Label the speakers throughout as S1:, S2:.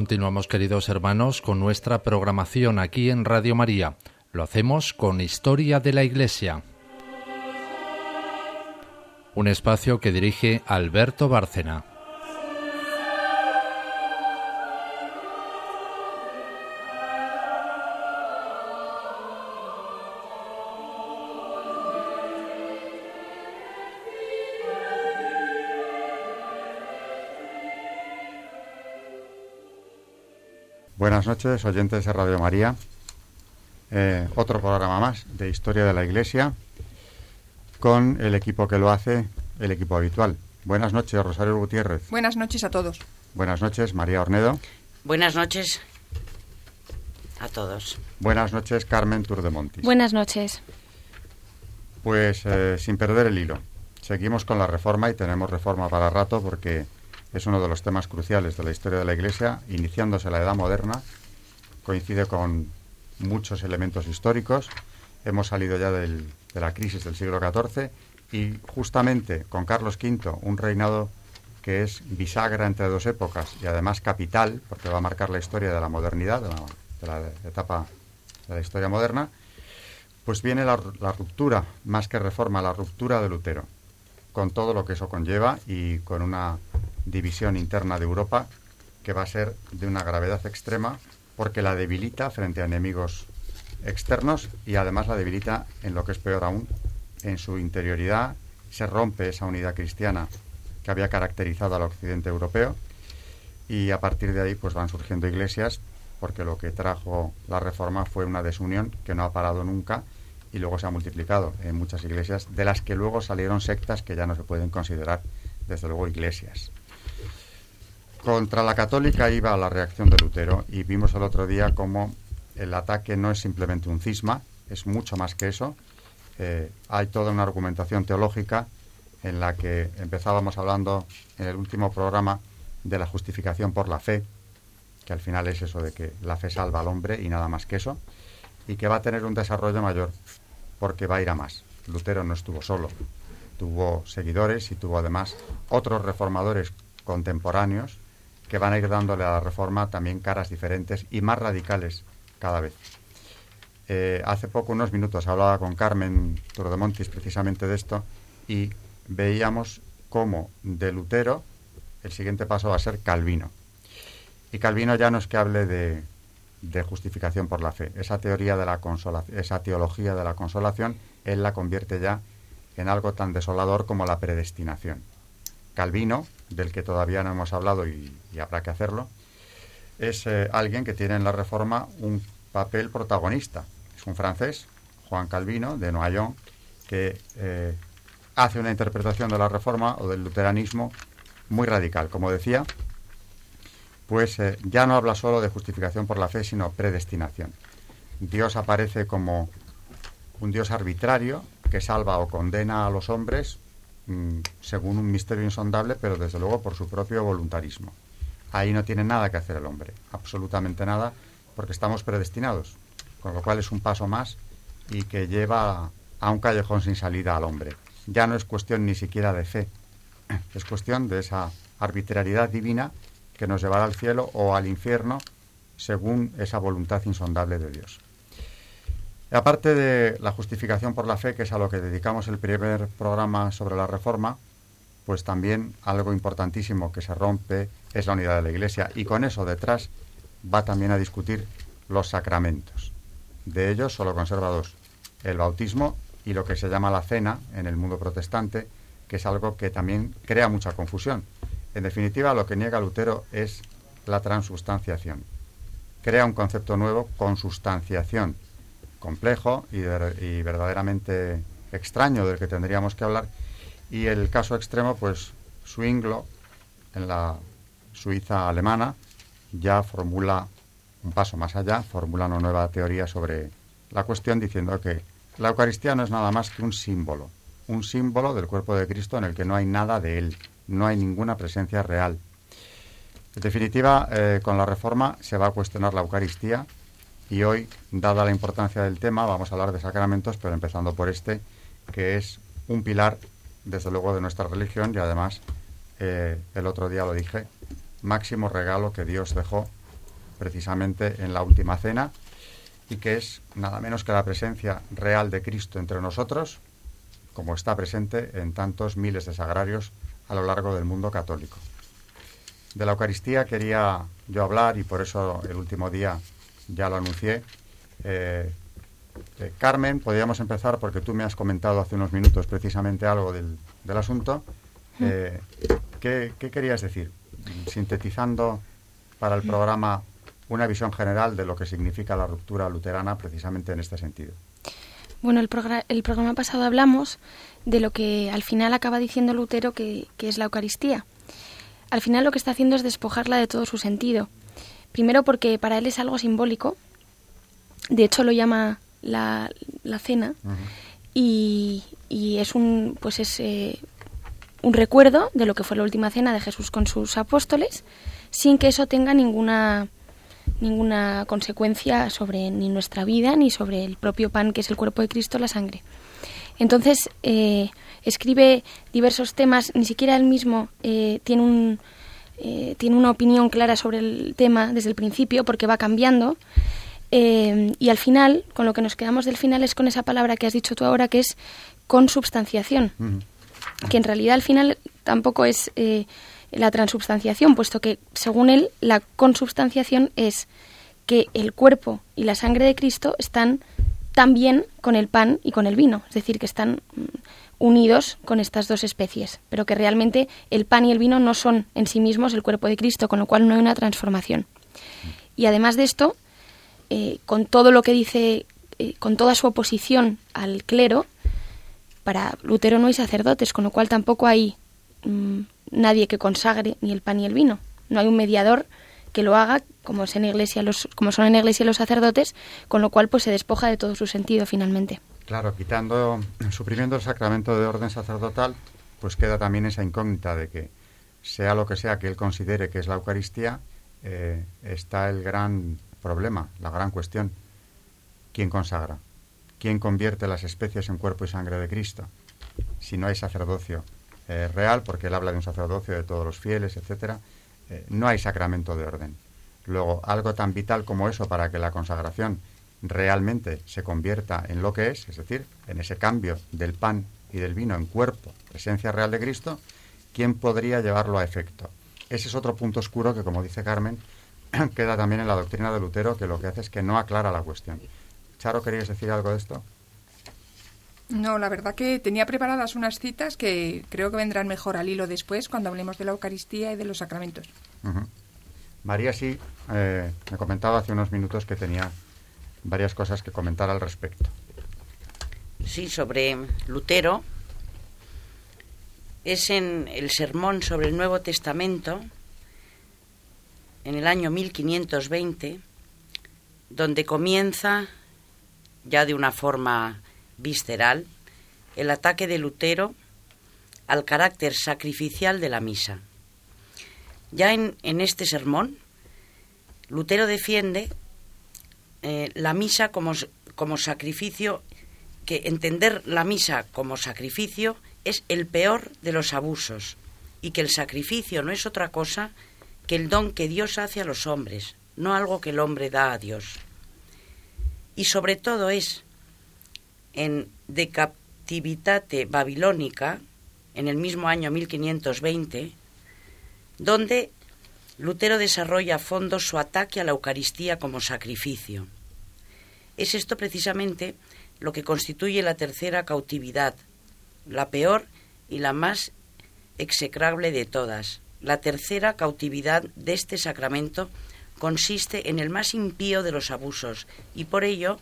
S1: Continuamos, queridos hermanos, con nuestra programación aquí en Radio María. Lo hacemos con Historia de la Iglesia. Un espacio que dirige Alberto Bárcena.
S2: Noches, oyentes de Radio María. Eh, otro programa más de Historia de la Iglesia con el equipo que lo hace, el equipo habitual. Buenas noches, Rosario Gutiérrez.
S3: Buenas noches a todos.
S2: Buenas noches, María Ornedo.
S4: Buenas noches a todos.
S2: Buenas noches, Carmen Turdemontis.
S5: Buenas noches.
S2: Pues eh, sin perder el hilo, seguimos con la reforma y tenemos reforma para rato porque es uno de los temas cruciales de la historia de la Iglesia, iniciándose la Edad Moderna, coincide con muchos elementos históricos, hemos salido ya de la crisis del siglo XIV y justamente con Carlos V, un reinado que es bisagra entre dos épocas y además capital, porque va a marcar la historia de la modernidad, de la, etapa de la historia moderna, pues viene la ruptura, más que reforma, la ruptura de Lutero, con todo lo que eso conlleva y con una división interna de Europa que va a ser de una gravedad extrema porque la debilita frente a enemigos externos y además la debilita en lo que es peor aún, en su interioridad se rompe esa unidad cristiana que había caracterizado al occidente europeo y a partir de ahí pues van surgiendo iglesias porque lo que trajo la reforma fue una desunión que no ha parado nunca y luego se ha multiplicado en muchas iglesias de las que luego salieron sectas que ya no se pueden considerar desde luego iglesias. Contra la católica iba la reacción de Lutero y vimos el otro día cómo el ataque no es simplemente un cisma, es mucho más que eso. Eh, hay toda una argumentación teológica en la que empezábamos hablando en el último programa de la justificación por la fe, que al final es eso de que la fe salva al hombre y nada más que eso, y que va a tener un desarrollo mayor porque va a ir a más. Lutero no estuvo solo, tuvo seguidores y tuvo además otros reformadores contemporáneos que van a ir dándole a la reforma también caras diferentes y más radicales cada vez. Eh, hace poco, unos minutos, hablaba con Carmen Turdemontis precisamente de esto y veíamos cómo de Lutero el siguiente paso va a ser Calvino. Y Calvino ya no es que hable de, de justificación por la fe. Esa teoría de la consolación, esa teología de la consolación, él la convierte ya en algo tan desolador como la predestinación. Calvino, del que todavía no hemos hablado y, habrá que hacerlo, es eh, alguien que tiene en la Reforma un papel protagonista. Es un francés, Juan Calvino, de Noyon, que eh, hace una interpretación de la Reforma o del luteranismo muy radical. Como decía, pues eh, ya no habla solo de justificación por la fe, sino predestinación. Dios aparece como un Dios arbitrario que salva o condena a los hombres según un misterio insondable, pero desde luego por su propio voluntarismo. Ahí no tiene nada que hacer el hombre, absolutamente nada, porque estamos predestinados, con lo cual es un paso más y que lleva a un callejón sin salida al hombre. Ya no es cuestión ni siquiera de fe, es cuestión de esa arbitrariedad divina que nos llevará al cielo o al infierno según esa voluntad insondable de Dios. Aparte de la justificación por la fe, que es a lo que dedicamos el primer programa sobre la reforma, pues también algo importantísimo que se rompe es la unidad de la Iglesia y con eso detrás va también a discutir los sacramentos. De ellos solo conserva dos, el bautismo y lo que se llama la cena en el mundo protestante, que es algo que también crea mucha confusión. En definitiva, lo que niega Lutero es la transubstanciación. Crea un concepto nuevo, consustanciación, complejo y, verdaderamente extraño del que tendríamos que hablar. Y el caso extremo, pues Swinglo, en la Suiza alemana, ya formula un paso más allá, formula una nueva teoría sobre la cuestión diciendo que la Eucaristía no es nada más que un símbolo, un símbolo del cuerpo de Cristo en el que no hay nada de Él, no hay ninguna presencia real. En definitiva, eh, con la reforma se va a cuestionar la Eucaristía y hoy, dada la importancia del tema, vamos a hablar de sacramentos, pero empezando por este, que es un pilar, desde luego, de nuestra religión y además, eh, el otro día lo dije, máximo regalo que Dios dejó precisamente en la última cena y que es nada menos que la presencia real de Cristo entre nosotros, como está presente en tantos miles de sagrarios a lo largo del mundo católico. De la Eucaristía quería yo hablar y por eso el último día ya lo anuncié. Eh, eh, Carmen, podríamos empezar porque tú me has comentado hace unos minutos precisamente algo del, asunto. Eh, ¿qué, querías decir? Sintetizando para el programa una visión general de lo que significa la ruptura luterana precisamente en este sentido.
S3: Bueno, el, el programa pasado hablamos de lo que al final acaba diciendo Lutero que, que es la Eucaristía. Al final lo que está haciendo es despojarla de todo su sentido. Primero porque para él es algo simbólico, de hecho lo llama la, la cena, y, y, es un pues es eh, un recuerdo de lo que fue la última cena de Jesús con sus apóstoles, sin que eso tenga ninguna ninguna consecuencia sobre ni nuestra vida ni sobre el propio pan que es el cuerpo de Cristo, la sangre. Entonces eh, escribe diversos temas, ni siquiera él mismo eh, tiene un eh, tiene una opinión clara sobre el tema desde el principio porque va cambiando. y al final, con lo que nos quedamos del final es con esa palabra que has dicho tú ahora, que es consubstanciación. Que en realidad al final tampoco es la transubstanciación, puesto que, según él, la consubstanciación es que el cuerpo y la sangre de Cristo están también con el pan y con el vino, es decir, que están unidos con estas dos especies, pero que realmente el pan y el vino no son en sí mismos el cuerpo de Cristo, con lo cual no hay una transformación. Y además de esto, eh, con todo lo que dice, eh, con toda su oposición al clero, para Lutero no hay sacerdotes, con lo cual tampoco hay mm, nadie que consagre ni el pan ni el vino. No hay un mediador que lo haga, como, es en iglesia los, como son en iglesia los sacerdotes, con lo cual pues se despoja de todo su sentido finalmente.
S2: Claro, quitando, suprimiendo el sacramento de orden sacerdotal, pues queda también esa incógnita de que sea lo que sea que él considere que es la Eucaristía, eh, está el gran problema, la gran cuestión. ¿Quién consagra? ¿Quién convierte las especies en cuerpo y sangre de Cristo? Si no hay sacerdocio, eh, real, porque él habla de un sacerdocio de todos los fieles, etcétera, eh, no hay sacramento de orden. Luego, algo tan vital como eso para que la consagración realmente se convierta en lo que es, es decir, en ese cambio del pan y del vino en cuerpo, presencia real de Cristo, ¿quién podría llevarlo a efecto? Ese es otro punto oscuro que, como dice Carmen, queda también en la doctrina de Lutero, que lo que hace es que no aclara la cuestión. Charo, ¿querías decir algo de esto?
S5: No, la verdad que tenía preparadas unas citas que creo que vendrán mejor al hilo después cuando hablemos de la Eucaristía y de los sacramentos.
S2: María sí eh, me comentaba hace unos minutos que tenía varias cosas que comentar al respecto.
S4: Sí, sobre Lutero. Es en el sermón sobre el Nuevo Testamento, en el año 1520, donde comienza ya de una forma visceral el ataque de Lutero al carácter sacrificial de la misa. Ya en, este sermón, Lutero defiende eh, la misa como, como sacrificio, que entender la misa como sacrificio es el peor de los abusos y que el sacrificio no es otra cosa que el don que Dios hace a los hombres, no algo que el hombre da a Dios. Y sobre todo es en De Captivitate Babilónica, en el mismo año 1520, donde Lutero desarrolla a fondo su ataque a la Eucaristía como sacrificio. Es esto precisamente lo que constituye la tercera cautividad, la peor y la más execrable de todas. La tercera cautividad de este sacramento consiste en el más impío de los abusos y por ello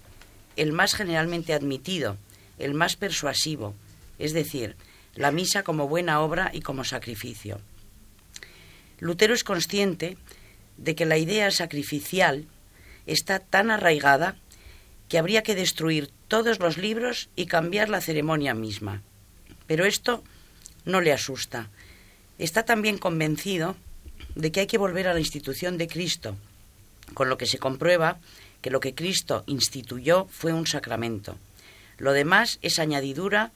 S4: el más generalmente admitido, el más persuasivo, es decir, la misa como buena obra y como sacrificio. Lutero es consciente de que la idea sacrificial está tan arraigada que habría que destruir todos los libros y cambiar la ceremonia misma. Pero esto no le asusta. Está también convencido de que hay que volver a la institución de Cristo, con lo que se comprueba que lo que Cristo instituyó fue un sacramento. Lo demás es añadidura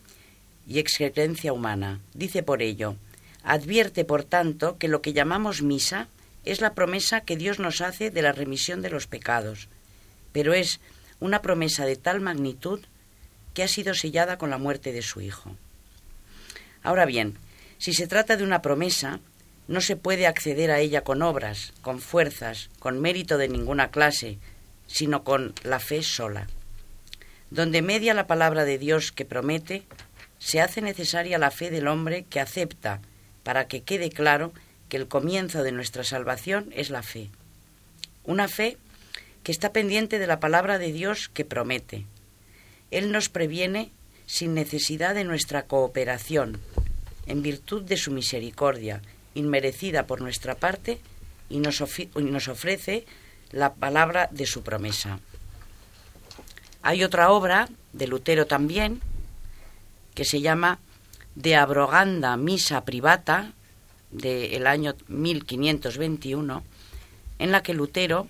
S4: y excretencia humana. Dice por ello, advierte, por tanto, que lo que llamamos misa es la promesa que Dios nos hace de la remisión de los pecados, pero es una promesa de tal magnitud que ha sido sellada con la muerte de su Hijo. Ahora bien, si se trata de una promesa, no se puede acceder a ella con obras, con fuerzas, con mérito de ninguna clase, sino con la fe sola. Donde media la palabra de Dios que promete, se hace necesaria la fe del hombre que acepta, para que quede claro que el comienzo de nuestra salvación es la fe. Una fe que está pendiente de la palabra de Dios que promete. Él nos previene sin necesidad de nuestra cooperación, en virtud de su misericordia, inmerecida por nuestra parte, y nos, nos ofrece la palabra de su promesa. Hay otra obra de Lutero también, que se llama De abroganda misa privata, del año 1521, en la que Lutero,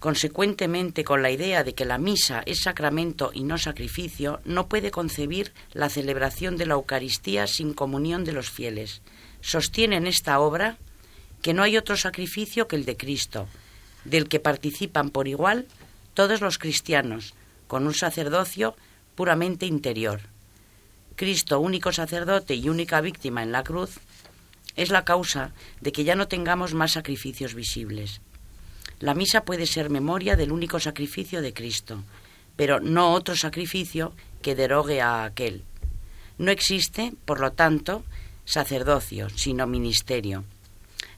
S4: consecuentemente con la idea de que la misa es sacramento y no sacrificio, no puede concebir la celebración de la Eucaristía sin comunión de los fieles. Sostiene en esta obra que no hay otro sacrificio que el de Cristo, del que participan por igual todos los cristianos, con un sacerdocio puramente interior. Cristo, único sacerdote y única víctima en la cruz, es la causa de que ya no tengamos más sacrificios visibles. La misa puede ser memoria del único sacrificio de Cristo, pero no otro sacrificio que derogue a aquel. No existe, por lo tanto, sacerdocio, sino ministerio.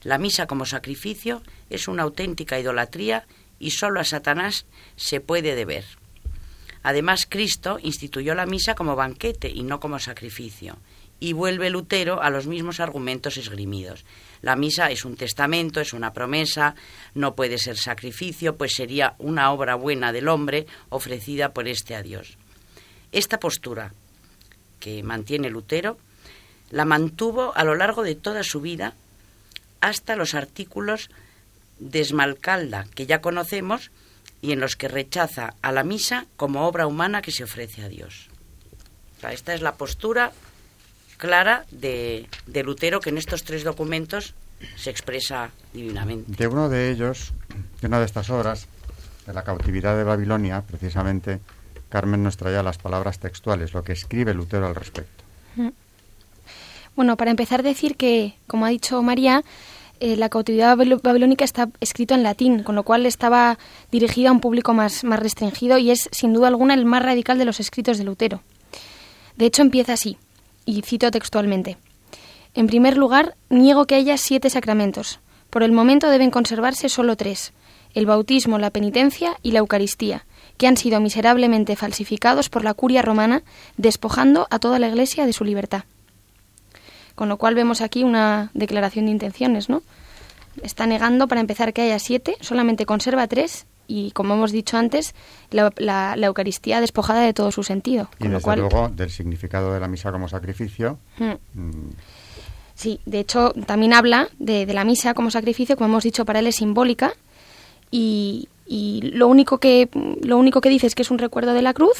S4: La misa como sacrificio es una auténtica idolatría y sólo a Satanás se puede deber. Además, Cristo instituyó la misa como banquete y no como sacrificio y vuelve Lutero a los mismos argumentos esgrimidos. La misa es un testamento, es una promesa, no puede ser sacrificio, pues sería una obra buena del hombre ofrecida por este a Dios. Esta postura que mantiene Lutero la mantuvo a lo largo de toda su vida hasta los artículos de Esmalcalda que ya conocemos y en los que rechaza a la misa como obra humana que se ofrece a Dios. esta es la postura clara de, de Lutero que en estos tres documentos se expresa divinamente.
S2: De uno de ellos, de una de estas obras, de la cautividad de Babilonia, precisamente, Carmen nos traía las palabras textuales, lo que escribe Lutero al respecto. Mm.
S3: Bueno, para empezar, decir que, como ha dicho María, eh, la cautividad babilónica está escrito en latín, con lo cual estaba dirigida a un público más, más restringido y es, sin duda alguna, el más radical de los escritos de Lutero. De hecho, empieza así y cito textualmente. En primer lugar, niego que haya siete sacramentos. Por el momento deben conservarse solo tres, el bautismo, la penitencia y la Eucaristía, que han sido miserablemente falsificados por la curia romana, despojando a toda la Iglesia de su libertad. Con lo cual vemos aquí una declaración de intenciones, ¿no? Está negando, para empezar, que haya siete, solamente conserva tres y, como hemos dicho antes, la, Eucaristía despojada de todo su sentido.
S2: Y desde luego del significado de la misa como sacrificio.
S3: Hmm. Mm. Sí, de hecho también habla de, la misa como sacrificio, como hemos dicho, para él es simbólica y, lo, único que, lo único que dice es que es un recuerdo de la cruz,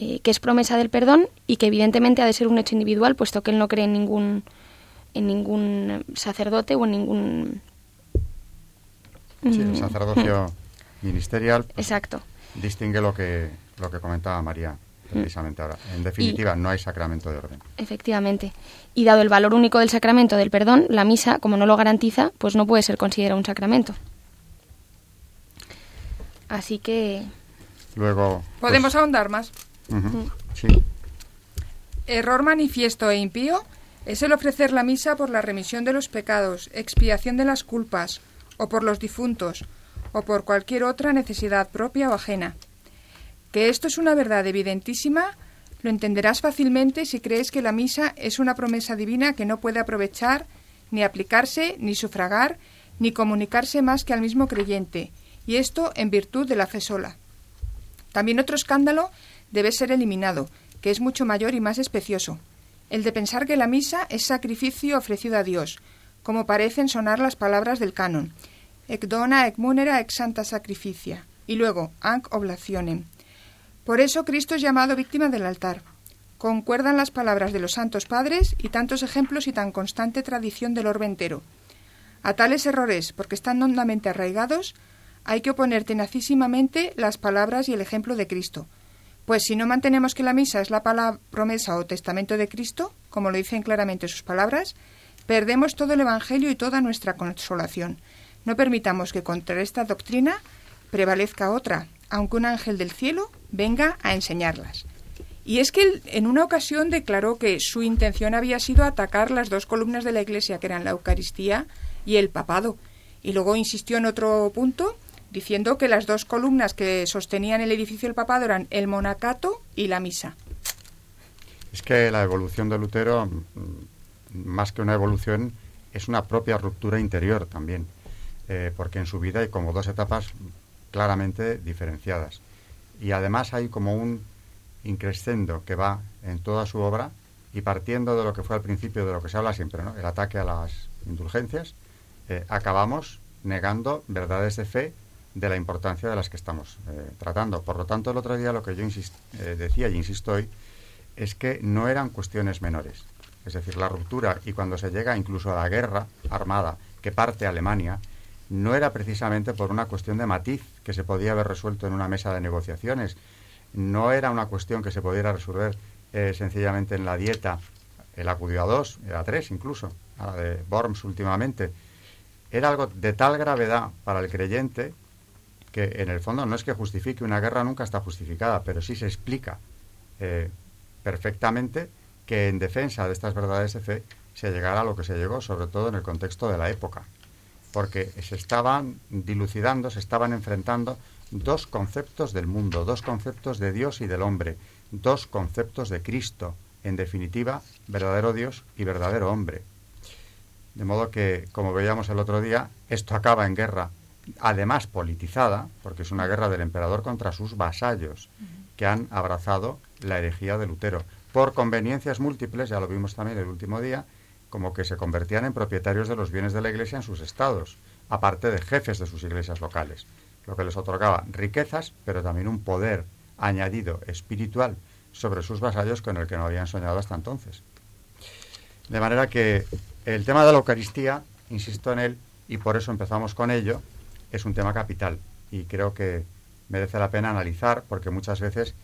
S3: eh, que es promesa del perdón y que evidentemente ha de ser un hecho individual, puesto que él no cree en ningún, en ningún sacerdote o en ningún...
S2: Sí, el mm, sacerdocio... Ministerial
S3: pues, Exacto.
S2: distingue lo que, lo que comentaba María precisamente ahora. En definitiva, no hay sacramento de orden.
S3: Efectivamente. Y dado el valor único del sacramento del perdón, la misa, como no lo garantiza, pues no puede ser considerado un sacramento. Así que...
S2: Luego...
S5: Pues ¿Podemos ahondar más?
S2: Sí.
S5: Error manifiesto e impío es el ofrecer la misa por la remisión de los pecados, expiación de las culpas, o por los difuntos, o por cualquier otra necesidad propia o ajena. Que esto es una verdad evidentísima, lo entenderás fácilmente si crees que la misa es una promesa divina que no puede aprovechar, ni aplicarse, ni sufragar, ni comunicarse más que al mismo creyente, y esto en virtud de la fe sola. También otro escándalo debe ser eliminado, que es mucho mayor y más especioso, el de pensar que la misa es sacrificio ofrecido a Dios, como parecen sonar las palabras del canon, ec dona ec munera ec santa sacrificia. Y luego, anc oblacionem. Por eso Cristo es llamado víctima del altar. Concuerdan las palabras de los santos padres y tantos ejemplos y tan constante tradición del orbe entero. A tales errores, porque están hondamente arraigados, hay que oponer tenacísimamente las palabras y el ejemplo de Cristo. Pues si no mantenemos que la misa es la palabra, promesa o testamento de Cristo, como lo dicen claramente sus palabras, perdemos todo el Evangelio y toda nuestra consolación. No permitamos que contra esta doctrina prevalezca otra, aunque un ángel del cielo venga a enseñarlas. Y es que él en una ocasión declaró que su intención había sido atacar las dos columnas de la Iglesia, que eran la Eucaristía y el papado. Y luego insistió en otro punto diciendo que las dos columnas que sostenían el edificio del papado eran el monacato y la misa.
S2: Es que la evolución de Lutero, mm, más que una evolución, es una propia ruptura interior también, eh, porque en su vida hay como dos etapas claramente diferenciadas. Y además hay como un increscendo que va en toda su obra y partiendo de lo que fue al principio de lo que se habla siempre, ¿no? el ataque a las indulgencias, eh, acabamos negando verdades de fe de la importancia de las que estamos eh, tratando. Por lo tanto, el otro día lo que yo eh, decía y insisto hoy es que no eran cuestiones menores. Es decir, la ruptura y cuando se llega incluso a la guerra armada que parte Alemania, no era precisamente por una cuestión de matiz que se podía haber resuelto en una mesa de negociaciones, no era una cuestión que se pudiera resolver eh, sencillamente en la dieta, el acudió a dos, a tres incluso, a la de Worms últimamente. Era algo de tal gravedad para el creyente que en el fondo no es que justifique una guerra, nunca está justificada, pero sí se explica eh, perfectamente que en defensa de estas verdades de fe se llegara a lo que se llegó, sobre todo en el contexto de la época, porque se estaban dilucidando, se estaban enfrentando dos conceptos del mundo, dos conceptos de Dios y del hombre, dos conceptos de Cristo, en definitiva, verdadero Dios y verdadero hombre. De modo que, como veíamos el otro día, esto acaba en guerra además politizada, porque es una guerra del emperador contra sus vasallos, que han abrazado la herejía de Lutero, por conveniencias múltiples, ya lo vimos también el último día, como que se convertían en propietarios de los bienes de la Iglesia en sus estados, aparte de jefes de sus iglesias locales, lo que les otorgaba riquezas, pero también un poder añadido espiritual sobre sus vasallos con el que no habían soñado hasta entonces. De manera que el tema de la Eucaristía, insisto en él, y por eso empezamos con ello, es un tema capital y creo que merece la pena analizar porque muchas veces,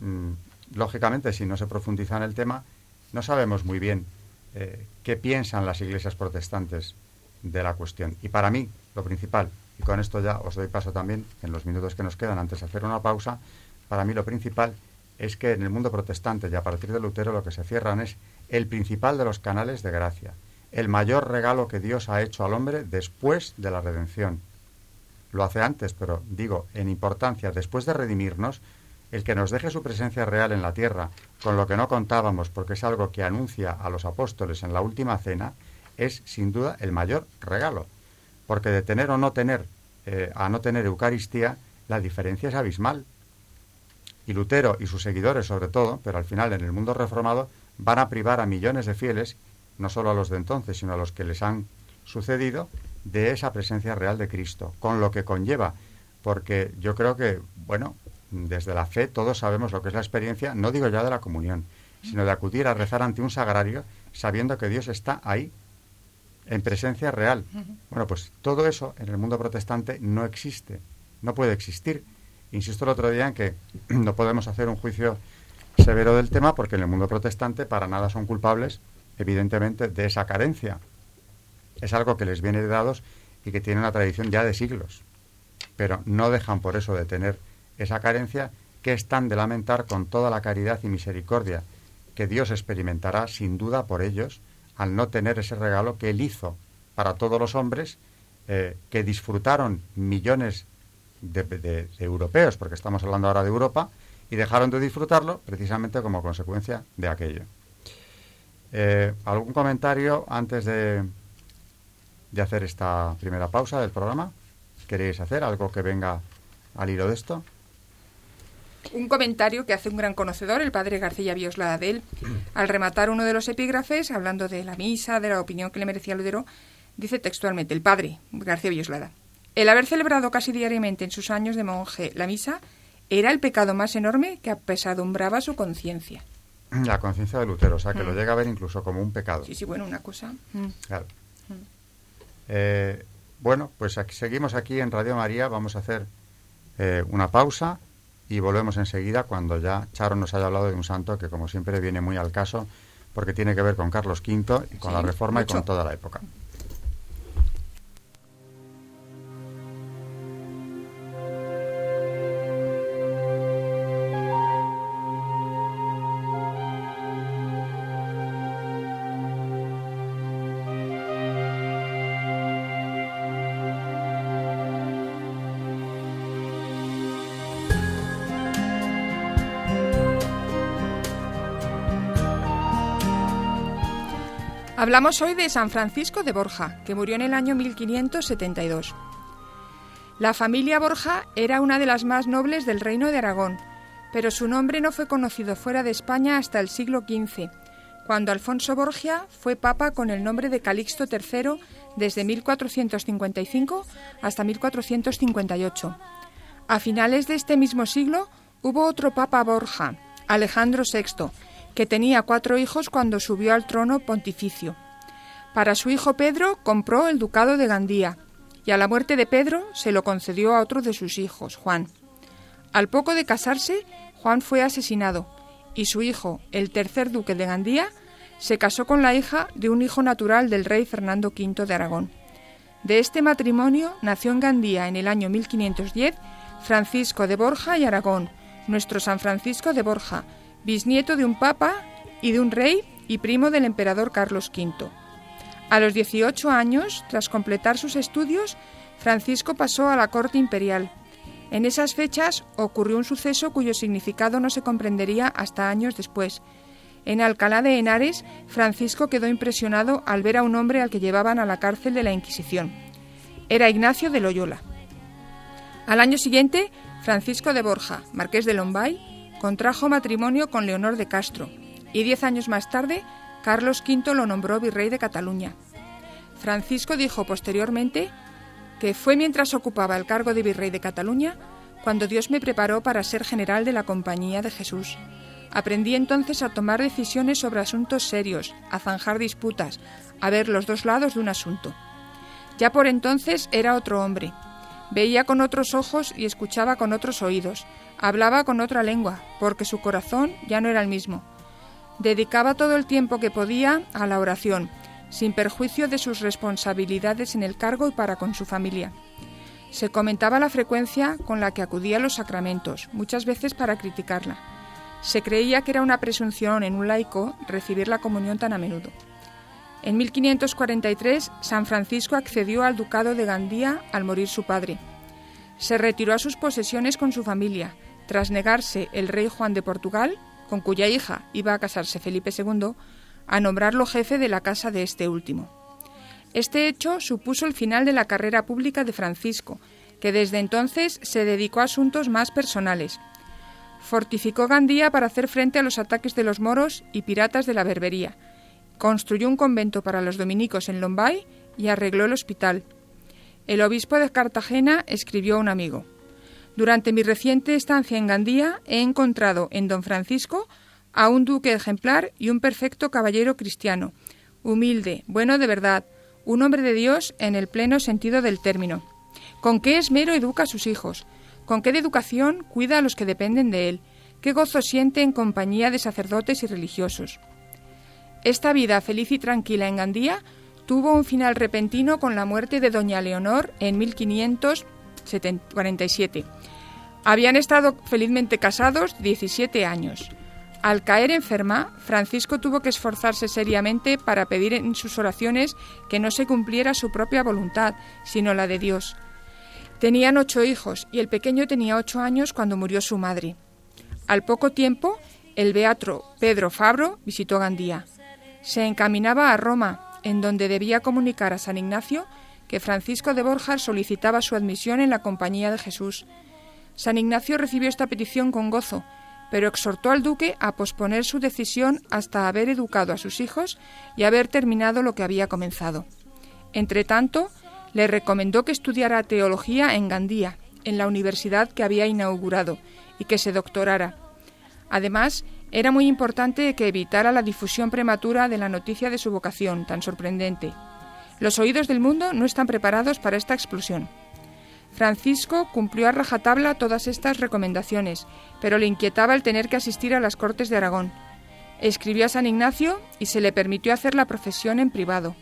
S2: mm, lógicamente, si no se profundiza en el tema, no sabemos muy bien eh, qué piensan las iglesias protestantes de la cuestión. Y para mí, lo principal, y con esto ya os doy paso también en los minutos que nos quedan antes de hacer una pausa, para mí lo principal es que en el mundo protestante y a partir de Lutero lo que se cierran es el principal de los canales de gracia, el mayor regalo que Dios ha hecho al hombre después de la redención lo hace antes, pero digo, en importancia, después de redimirnos, el que nos deje su presencia real en la tierra, con lo que no contábamos, porque es algo que anuncia a los apóstoles en la última cena, es sin duda el mayor regalo. Porque de tener o no tener, eh, a no tener Eucaristía, la diferencia es abismal. Y Lutero y sus seguidores sobre todo, pero al final en el mundo reformado, van a privar a millones de fieles, no solo a los de entonces, sino a los que les han sucedido, de esa presencia real de Cristo, con lo que conlleva, porque yo creo que, bueno, desde la fe todos sabemos lo que es la experiencia, no digo ya de la comunión, sino de acudir a rezar ante un sagrario sabiendo que Dios está ahí, en presencia real. Bueno, pues todo eso en el mundo protestante no existe, no puede existir. Insisto el otro día en que no podemos hacer un juicio severo del tema porque en el mundo protestante para nada son culpables, evidentemente, de esa carencia es algo que les viene de dados y que tiene una tradición ya de siglos. Pero no dejan por eso de tener esa carencia que es tan de lamentar con toda la caridad y misericordia que Dios experimentará sin duda por ellos al no tener ese regalo que Él hizo para todos los hombres eh, que disfrutaron millones de, europeos, porque estamos hablando ahora de Europa, y dejaron de disfrutarlo precisamente como consecuencia de aquello. Eh, ¿Algún comentario antes de, de hacer esta primera pausa del programa. ¿Queréis hacer algo que venga al hilo de esto?
S5: Un comentario que hace un gran conocedor, el padre García Bioslada de él, al rematar uno de los epígrafes, hablando de la misa, de la opinión que le merecía Ludero, dice textualmente, el padre García Bioslada, el haber celebrado casi diariamente en sus años de monje la misa era el pecado más enorme que apesadumbraba su conciencia.
S2: La conciencia de Lutero, o sea, que lo mm. llega a ver incluso como un pecado.
S5: Sí, sí, bueno, una cosa. Mm.
S2: Claro. Eh, bueno, pues aquí, seguimos aquí en Radio María, vamos a hacer eh, una pausa y volvemos enseguida cuando ya Charo nos haya hablado de un santo que como siempre viene muy al caso porque tiene que ver con Carlos V y con la Reforma y con toda la época.
S5: Hablamos hoy de San Francisco de Borja, que murió en el año 1572. La familia Borja era una de las más nobles del reino de Aragón, pero su nombre no fue conocido fuera de España hasta el siglo XV, cuando Alfonso Borgia fue papa con el nombre de Calixto III desde 1455 hasta 1458. A finales de este mismo siglo hubo otro papa Borja, Alejandro VI, que tenía cuatro hijos cuando subió al trono pontificio. Para su hijo Pedro compró el ducado de Gandía y a la muerte de Pedro se lo concedió a otro de sus hijos, Juan. Al poco de casarse, Juan fue asesinado y su hijo, el tercer duque de Gandía, se casó con la hija de un hijo natural del rey Fernando V de Aragón. De este matrimonio nació en Gandía en el año 1510 Francisco de Borja y Aragón, nuestro San Francisco de Borja, bisnieto de un papa y de un rey y primo del emperador Carlos V. A los 18 años, tras completar sus estudios, Francisco pasó a la corte imperial. En esas fechas ocurrió un suceso cuyo significado no se comprendería hasta años después. En Alcalá de Henares, Francisco quedó impresionado al ver a un hombre al que llevaban a la cárcel de la Inquisición. Era Ignacio de Loyola. Al año siguiente, Francisco de Borja, marqués de Lombay, contrajo matrimonio con Leonor de Castro y diez años más tarde Carlos V lo nombró virrey de Cataluña. Francisco dijo posteriormente que fue mientras ocupaba el cargo de virrey de Cataluña cuando Dios me preparó para ser general de la Compañía de Jesús. Aprendí entonces a tomar decisiones sobre asuntos serios, a zanjar disputas, a ver los dos lados de un asunto. Ya por entonces era otro hombre. Veía con otros ojos y escuchaba con otros oídos, Hablaba con otra lengua, porque su corazón ya no era el mismo. Dedicaba todo el tiempo que podía a la oración, sin perjuicio de sus responsabilidades en el cargo y para con su familia. Se comentaba la frecuencia con la que acudía a los sacramentos, muchas veces para criticarla. Se creía que era una presunción en un laico recibir la comunión tan a menudo. En 1543, San Francisco accedió al ducado de Gandía al morir su padre. Se retiró a sus posesiones con su familia, tras negarse el rey Juan de Portugal, con cuya hija iba a casarse Felipe II, a nombrarlo jefe de la casa de este último. Este hecho supuso el final de la carrera pública de Francisco, que desde entonces se dedicó a asuntos más personales. Fortificó Gandía para hacer frente a los ataques de los moros y piratas de la Berbería. Construyó un convento para los dominicos en Lombay y arregló el hospital. El obispo de Cartagena escribió a un amigo durante mi reciente estancia en Gandía he encontrado en don Francisco a un duque ejemplar y un perfecto caballero cristiano, humilde, bueno de verdad, un hombre de Dios en el pleno sentido del término. Con qué esmero educa a sus hijos, con qué educación cuida a los que dependen de él, qué gozo siente en compañía de sacerdotes y religiosos. Esta vida feliz y tranquila en Gandía tuvo un final repentino con la muerte de doña Leonor en 1547 habían estado felizmente casados 17 años. Al caer enferma, Francisco tuvo que esforzarse seriamente para pedir en sus oraciones que no se cumpliera su propia voluntad, sino la de Dios. Tenían ocho hijos y el pequeño tenía ocho años cuando murió su madre. Al poco tiempo, el beato Pedro Fabro visitó Gandía. Se encaminaba a Roma, en donde debía comunicar a San Ignacio que Francisco de Borja solicitaba su admisión en la Compañía de Jesús. San Ignacio recibió esta petición con gozo, pero exhortó al duque a posponer su decisión hasta haber educado a sus hijos y haber terminado lo que había comenzado. Entretanto, le recomendó que estudiara teología en Gandía, en la universidad que había inaugurado, y que se doctorara. Además, era muy importante que evitara la difusión prematura de la noticia de su vocación tan sorprendente. Los oídos del mundo no están preparados para esta explosión. Francisco cumplió a rajatabla todas estas recomendaciones, pero le inquietaba el tener que asistir a las Cortes de Aragón. Escribió a San Ignacio y se le permitió hacer la profesión en privado.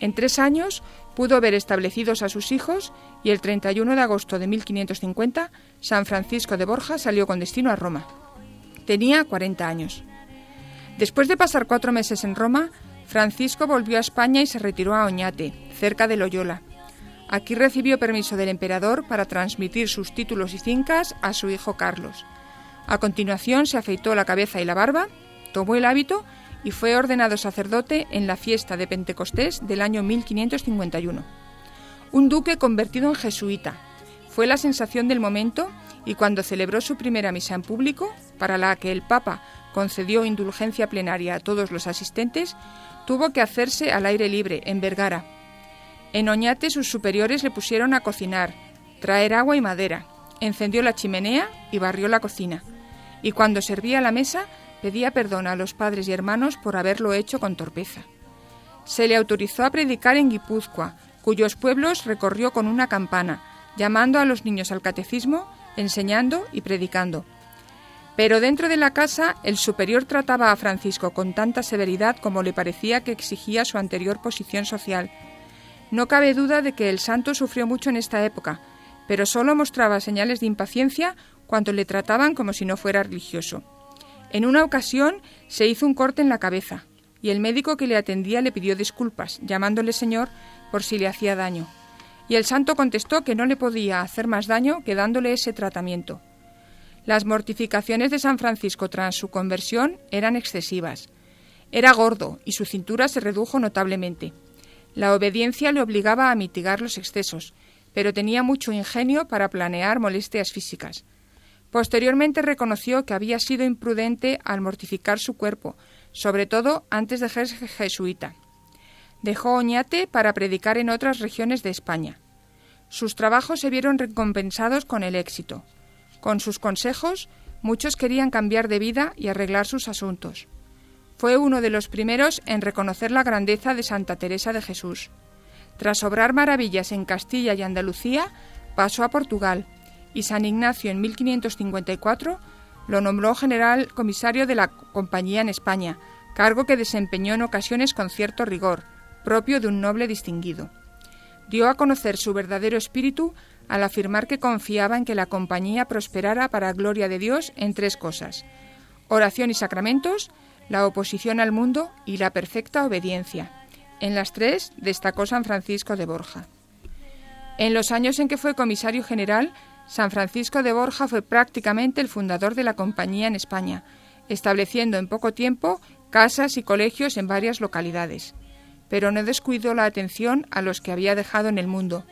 S5: En tres años pudo ver establecidos a sus hijos y el 31 de agosto de 1550 San Francisco de Borja salió con destino a Roma. Tenía 40 años. Después de pasar cuatro meses en Roma, Francisco volvió a España y se retiró a Oñate, cerca de Loyola. Aquí recibió permiso del emperador para transmitir sus títulos y fincas a su hijo Carlos. A continuación se afeitó la cabeza y la barba, tomó el hábito y fue ordenado sacerdote en la fiesta de Pentecostés del año 1551. Un duque convertido en jesuita. Fue la sensación del momento y cuando celebró su primera misa en público, para la que el Papa concedió indulgencia plenaria a todos los asistentes, tuvo que hacerse al aire libre, en Vergara. En Oñate sus superiores le pusieron a cocinar, traer agua y madera, encendió la chimenea y barrió la cocina. Y cuando servía la mesa, pedía perdón a los padres y hermanos por haberlo hecho con torpeza. Se le autorizó a predicar en Guipúzcoa, cuyos pueblos recorrió con una campana, llamando a los niños al catecismo, enseñando y predicando. Pero dentro de la casa el superior trataba a Francisco con tanta severidad como le parecía que exigía su anterior posición social. No cabe duda de que el santo sufrió mucho en esta época, pero solo mostraba señales de impaciencia cuando le trataban como si no fuera religioso. En una ocasión se hizo un corte en la cabeza y el médico que le atendía le pidió disculpas, llamándole señor por si le hacía daño. Y el santo contestó que no le podía hacer más daño que dándole ese tratamiento. Las mortificaciones de San Francisco tras su conversión eran excesivas. Era gordo y su cintura se redujo notablemente. La obediencia le obligaba a mitigar los excesos, pero tenía mucho ingenio para planear molestias físicas. Posteriormente reconoció que había sido imprudente al mortificar su cuerpo, sobre todo antes de ser jesuita. Dejó Oñate para predicar en otras regiones de España. Sus trabajos se vieron recompensados con el éxito. Con sus consejos, muchos querían cambiar de vida y arreglar sus asuntos. Fue uno de los primeros en reconocer la grandeza de Santa Teresa de Jesús. Tras obrar maravillas en Castilla y Andalucía, pasó a Portugal, y San Ignacio en 1554 lo nombró general comisario de la Compañía en España, cargo que desempeñó en ocasiones con cierto rigor, propio de un noble distinguido. Dio a conocer su verdadero espíritu al afirmar que confiaba en que la compañía prosperara para gloria de Dios en tres cosas oración y sacramentos, la oposición al mundo y la perfecta obediencia. En las tres destacó San Francisco de Borja. En los años en que fue comisario general San Francisco de Borja fue prácticamente el fundador de la compañía en España, estableciendo en poco tiempo casas y colegios en varias localidades. Pero no descuidó la atención a los que había dejado en el mundo.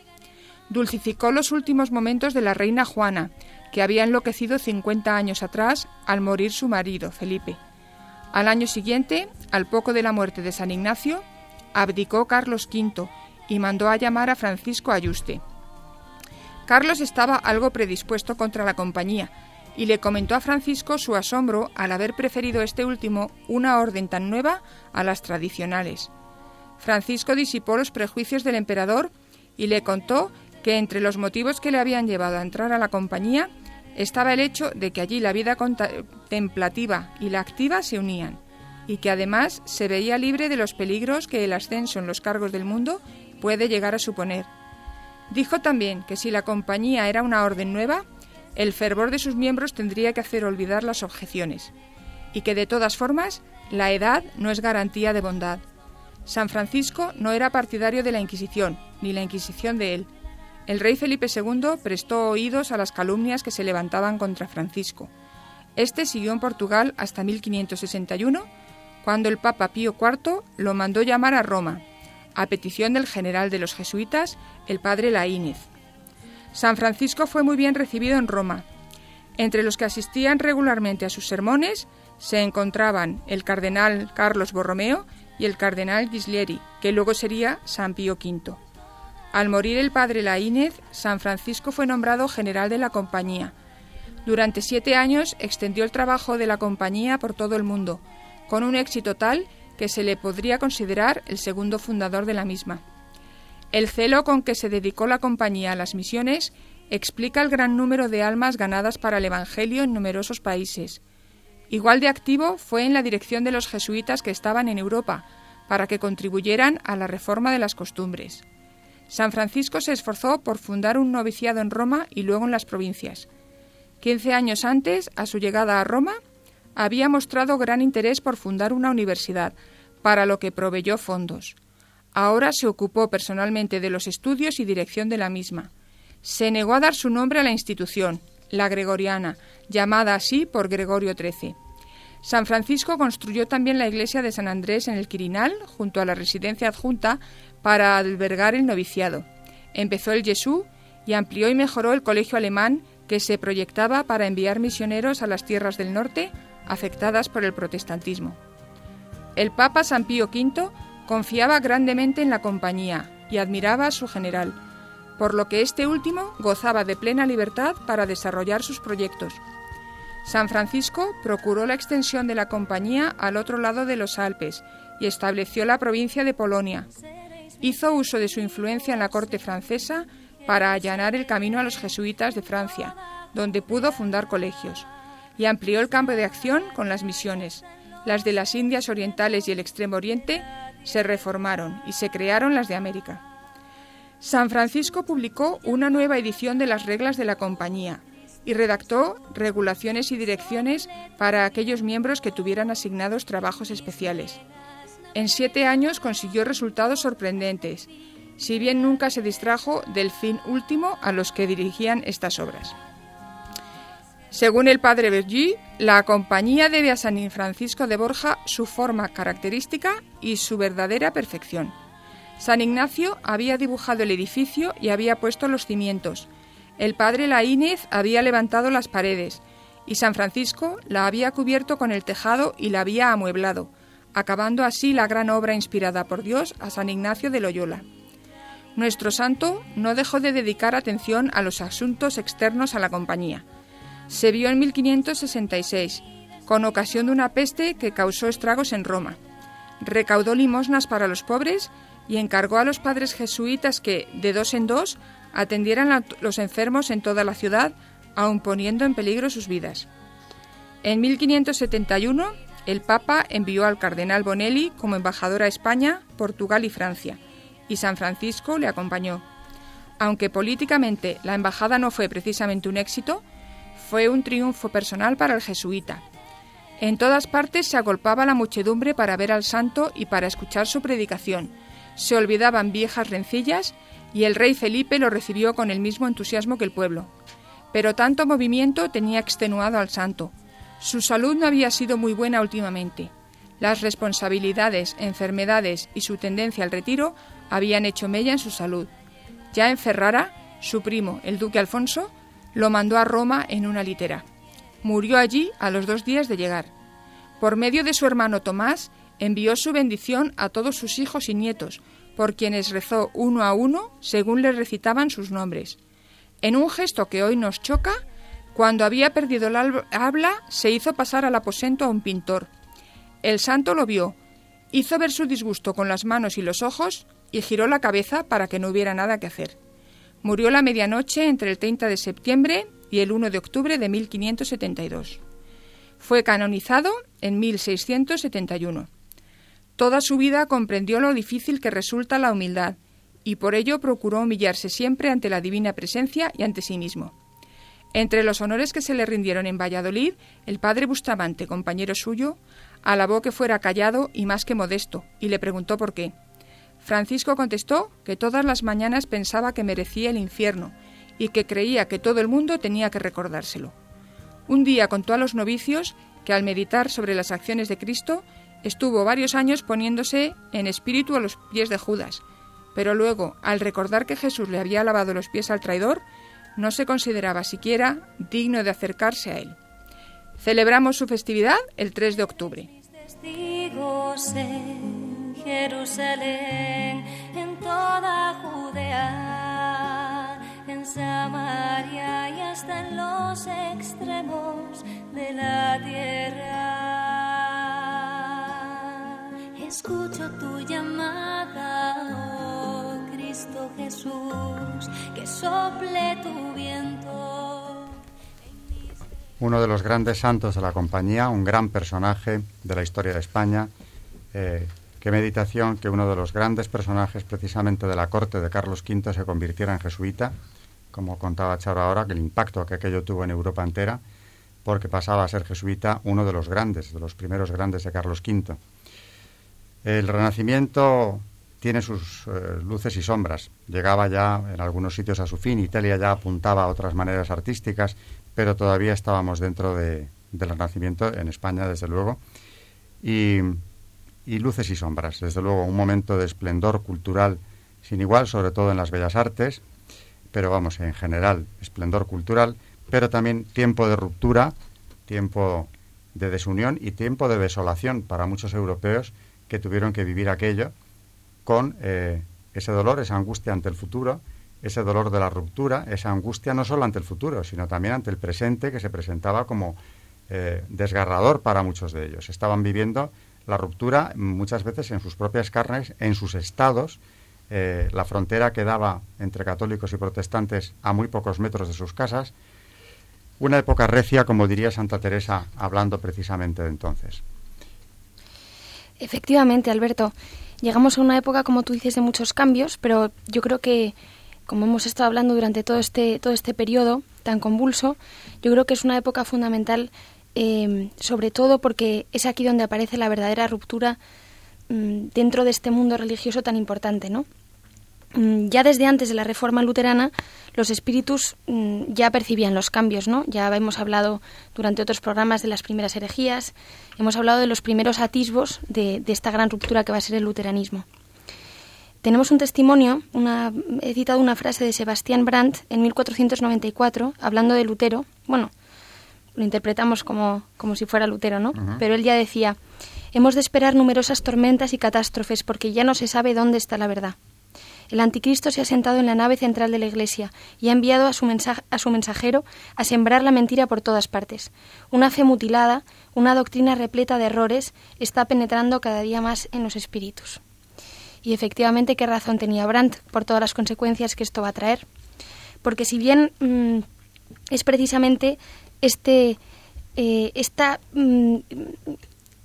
S5: Dulcificó los últimos momentos de la reina Juana, que había enloquecido 50 años atrás al morir su marido, Felipe. Al año siguiente, al poco de la muerte de San Ignacio, abdicó Carlos V y mandó a llamar a Francisco Ayuste. Carlos estaba algo predispuesto contra la compañía y le comentó a Francisco su asombro al haber preferido este último una orden tan nueva a las tradicionales. Francisco disipó los prejuicios del emperador y le contó que entre los motivos que le habían llevado a entrar a la compañía estaba el hecho de que allí la vida contemplativa y la activa se unían, y que además se veía libre de los peligros que el ascenso en los cargos del mundo puede llegar a suponer, Dijo también que si la compañía era una orden nueva, el fervor de sus miembros tendría que hacer olvidar las objeciones, y que de todas formas la edad no es garantía de bondad. San Francisco no era partidario de la Inquisición, ni la Inquisición de él. El rey Felipe II prestó oídos a las calumnias que se levantaban contra Francisco. Este siguió en Portugal hasta 1561, cuando el Papa Pío IV lo mandó llamar a Roma a petición del general de los jesuitas, el padre Laínez. San Francisco fue muy bien recibido en Roma. Entre los que asistían regularmente a sus sermones se encontraban el cardenal Carlos Borromeo y el cardenal Ghislieri, que luego sería San Pío V. Al morir el padre Laínez, San Francisco fue nombrado general de la compañía. Durante siete años extendió el trabajo de la compañía por todo el mundo, con un éxito tal que se le podría considerar el segundo fundador de la misma. El celo con que se dedicó la compañía a las misiones explica el gran número de almas ganadas para el Evangelio en numerosos países. Igual de activo fue en la dirección de los jesuitas que estaban en Europa, para que contribuyeran a la reforma de las costumbres. San Francisco se esforzó por fundar un noviciado en Roma y luego en las provincias. Quince años antes, a su llegada a Roma, había mostrado gran interés por fundar una universidad, para lo que proveyó fondos. Ahora se ocupó personalmente de los estudios y dirección de la misma. Se negó a dar su nombre a la institución, la Gregoriana, llamada así por Gregorio XIII. San Francisco construyó también la iglesia de San Andrés en el Quirinal, junto a la residencia adjunta, para albergar el noviciado. Empezó el Jesús y amplió y mejoró el colegio alemán que se proyectaba para enviar misioneros a las tierras del norte afectadas por el protestantismo. El Papa San Pío V confiaba grandemente en la compañía y admiraba a su general, por lo que este último gozaba de plena libertad para desarrollar sus proyectos. San Francisco procuró la extensión de la compañía al otro lado de los Alpes y estableció la provincia de Polonia. Hizo uso de su influencia en la corte francesa para allanar el camino a los jesuitas de Francia, donde pudo fundar colegios, y amplió el campo de acción con las misiones. Las de las Indias Orientales y el Extremo Oriente se reformaron y se crearon las de América. San Francisco publicó una nueva edición de las reglas de la compañía y redactó regulaciones y direcciones para aquellos miembros que tuvieran asignados trabajos especiales. En siete años consiguió resultados sorprendentes, si bien nunca se distrajo del fin último a los que dirigían estas obras. Según el padre Bergy, la compañía debe a San Francisco de Borja su forma característica y su verdadera perfección. San Ignacio había dibujado el edificio y había puesto los cimientos. El padre Laínez había levantado las paredes y San Francisco la había cubierto con el tejado y la había amueblado, acabando así la gran obra inspirada por Dios a San Ignacio de Loyola. Nuestro santo no dejó de dedicar atención a los asuntos externos a la compañía se vio en 1566, con ocasión de una peste que causó estragos en Roma. Recaudó limosnas para los pobres y encargó a los padres jesuitas que, de dos en dos, atendieran a los enfermos en toda la ciudad, aun poniendo en peligro sus vidas. En 1571, el Papa envió al cardenal Bonelli como embajador a España, Portugal y Francia, y San Francisco le acompañó. Aunque políticamente la embajada no fue precisamente un éxito, fue un triunfo personal para el jesuita. En todas partes se agolpaba la muchedumbre para ver al santo y para escuchar su predicación. Se olvidaban viejas rencillas y el rey Felipe lo recibió con el mismo entusiasmo que el pueblo. Pero tanto movimiento tenía extenuado al santo. Su salud no había sido muy buena últimamente. Las responsabilidades, enfermedades y su tendencia al retiro habían hecho mella en su salud. Ya en Ferrara, su primo, el duque Alfonso, lo mandó a Roma en una litera. Murió allí a los dos días de llegar. Por medio de su hermano Tomás, envió su bendición a todos sus hijos y nietos, por quienes rezó uno a uno según le recitaban sus nombres. En un gesto que hoy nos choca, cuando había perdido el habla, se hizo pasar al aposento a un pintor. El santo lo vio, hizo ver su disgusto con las manos y los ojos y giró la cabeza para que no hubiera nada que hacer. Murió la medianoche entre el 30 de septiembre y el 1 de octubre de 1572. Fue canonizado en 1671. Toda su vida comprendió lo difícil que resulta la humildad y por ello procuró humillarse siempre ante la divina presencia y ante sí mismo. Entre los honores que se le rindieron en Valladolid, el padre Bustamante, compañero suyo, alabó que fuera callado y más que modesto, y le preguntó por qué. Francisco contestó que todas las mañanas pensaba que merecía el infierno y que creía que todo el mundo tenía que recordárselo. Un día contó a los novicios que al meditar sobre las acciones de Cristo estuvo varios años poniéndose en espíritu a los pies de Judas, pero luego, al recordar que Jesús le había lavado los pies al traidor, no se consideraba siquiera digno de acercarse a él. Celebramos su festividad el 3 de octubre.
S6: Jerusalén, en toda Judea, en Samaria y hasta en los extremos de la tierra. Escucho tu llamada, oh Cristo. Jesús, que sople tu viento.
S2: Uno de los grandes santos de la compañía, un gran personaje de la historia de España. Eh, qué meditación que uno de los grandes personajes precisamente de la corte de Carlos V se convirtiera en jesuita, como contaba Charo ahora, que el impacto que aquello tuvo en Europa entera, porque pasaba a ser jesuita uno de los grandes, de los primeros grandes de Carlos V. El Renacimiento tiene sus eh, luces y sombras. Llegaba ya en algunos sitios a su fin, Italia ya apuntaba a otras maneras artísticas, pero todavía estábamos dentro de, del Renacimiento en España, desde luego. Y, y luces y sombras, desde luego un momento de esplendor cultural sin igual, sobre todo en las bellas artes, pero vamos, en general, esplendor cultural, pero también tiempo de ruptura, tiempo de desunión y tiempo de desolación para muchos europeos que tuvieron que vivir aquello con eh, ese dolor, esa angustia ante el futuro, ese dolor de la ruptura, esa angustia no solo ante el futuro, sino también ante el presente que se presentaba como eh, desgarrador para muchos de ellos. Estaban viviendo la ruptura muchas veces en sus propias carnes, en sus estados. Eh, la frontera quedaba entre católicos y protestantes a muy pocos metros de sus casas. Una época recia, como diría Santa Teresa, hablando precisamente de entonces.
S3: Efectivamente, Alberto. Llegamos a una época, como tú dices, de muchos cambios, pero yo creo que, como hemos estado hablando durante todo este, todo este periodo tan convulso, yo creo que es una época fundamental, eh, sobre todo porque es aquí donde aparece la verdadera ruptura mm, dentro de este mundo religioso tan importante, ¿no? Mm, ya desde antes de la reforma luterana, los espíritus mm, ya percibían los cambios, ¿no? Ya hemos hablado durante otros programas de las primeras herejías, hemos hablado de los primeros atisbos de, esta gran ruptura que va a ser el luteranismo. Tenemos un testimonio, una, he citado una frase de Sebastián Brandt en 1494, hablando de Lutero. Bueno, lo interpretamos como, como si fuera Lutero, ¿no? Pero él ya decía, hemos de esperar numerosas tormentas y catástrofes porque ya no se sabe dónde está la verdad. El anticristo se ha sentado en la nave central de la Iglesia y ha enviado a su, a su mensajero a sembrar la mentira por todas partes. Una fe mutilada, una doctrina repleta de errores, está penetrando cada día más en los espíritus. Y efectivamente, ¿qué razón tenía Brandt por todas las consecuencias que esto va a traer? Porque si bien mm, es precisamente este, eh, esta, mm,